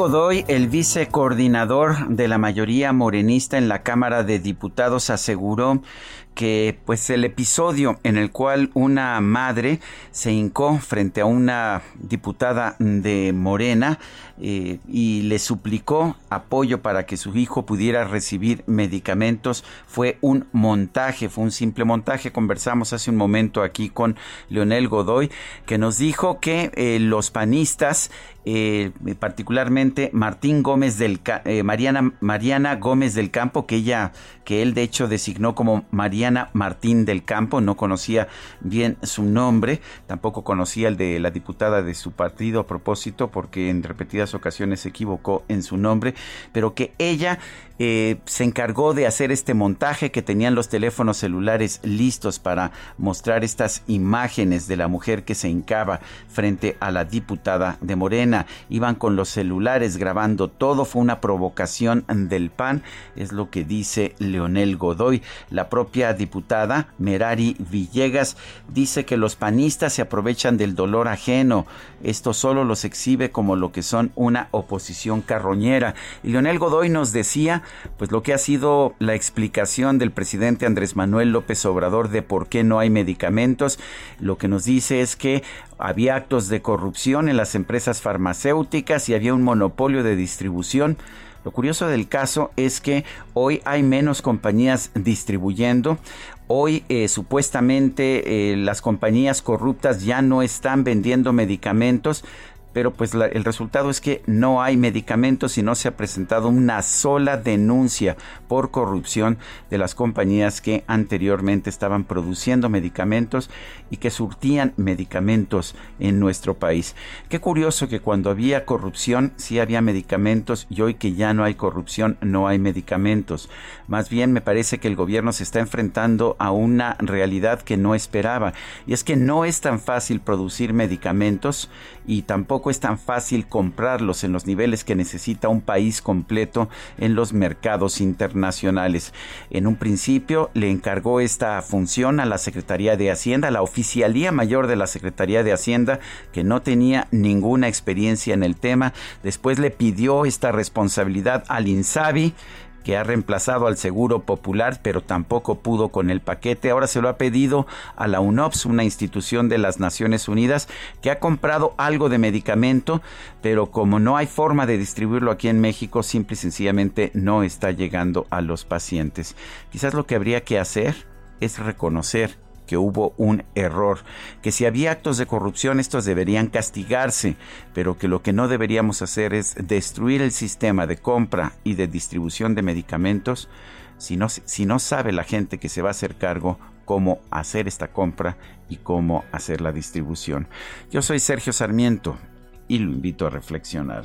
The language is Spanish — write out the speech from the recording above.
Godoy, el vicecoordinador de la mayoría morenista en la Cámara de Diputados, aseguró que pues el episodio en el cual una madre se hincó frente a una diputada de Morena eh, y le suplicó apoyo para que su hijo pudiera recibir medicamentos fue un montaje, fue un simple montaje. Conversamos hace un momento aquí con Leonel Godoy que nos dijo que eh, los panistas eh, particularmente Martín Gómez del eh, Mariana Mariana Gómez del Campo que ella que él de hecho designó como Mariana Martín del Campo no conocía bien su nombre tampoco conocía el de la diputada de su partido a propósito porque en repetidas ocasiones se equivocó en su nombre pero que ella eh, se encargó de hacer este montaje que tenían los teléfonos celulares listos para mostrar estas imágenes de la mujer que se hincaba frente a la diputada de Morena. Iban con los celulares grabando todo, fue una provocación del PAN, es lo que dice Leonel Godoy. La propia diputada Merari Villegas dice que los panistas se aprovechan del dolor ajeno. Esto solo los exhibe como lo que son una oposición carroñera. Y Leonel Godoy nos decía pues lo que ha sido la explicación del presidente Andrés Manuel López Obrador de por qué no hay medicamentos. Lo que nos dice es que había actos de corrupción en las empresas farmacéuticas y había un monopolio de distribución. Lo curioso del caso es que hoy hay menos compañías distribuyendo. Hoy eh, supuestamente eh, las compañías corruptas ya no están vendiendo medicamentos pero pues la, el resultado es que no hay medicamentos y no se ha presentado una sola denuncia por corrupción de las compañías que anteriormente estaban produciendo medicamentos y que surtían medicamentos en nuestro país. Qué curioso que cuando había corrupción sí había medicamentos y hoy que ya no hay corrupción no hay medicamentos. Más bien me parece que el gobierno se está enfrentando a una realidad que no esperaba y es que no es tan fácil producir medicamentos y tampoco es tan fácil comprarlos en los niveles que necesita un país completo en los mercados internacionales. En un principio le encargó esta función a la Secretaría de Hacienda, la Oficialía Mayor de la Secretaría de Hacienda, que no tenía ninguna experiencia en el tema. Después le pidió esta responsabilidad al INSABI que ha reemplazado al Seguro Popular, pero tampoco pudo con el paquete. Ahora se lo ha pedido a la UNOPS, una institución de las Naciones Unidas, que ha comprado algo de medicamento, pero como no hay forma de distribuirlo aquí en México, simple y sencillamente no está llegando a los pacientes. Quizás lo que habría que hacer es reconocer que hubo un error, que si había actos de corrupción estos deberían castigarse, pero que lo que no deberíamos hacer es destruir el sistema de compra y de distribución de medicamentos si no, si no sabe la gente que se va a hacer cargo cómo hacer esta compra y cómo hacer la distribución. Yo soy Sergio Sarmiento y lo invito a reflexionar.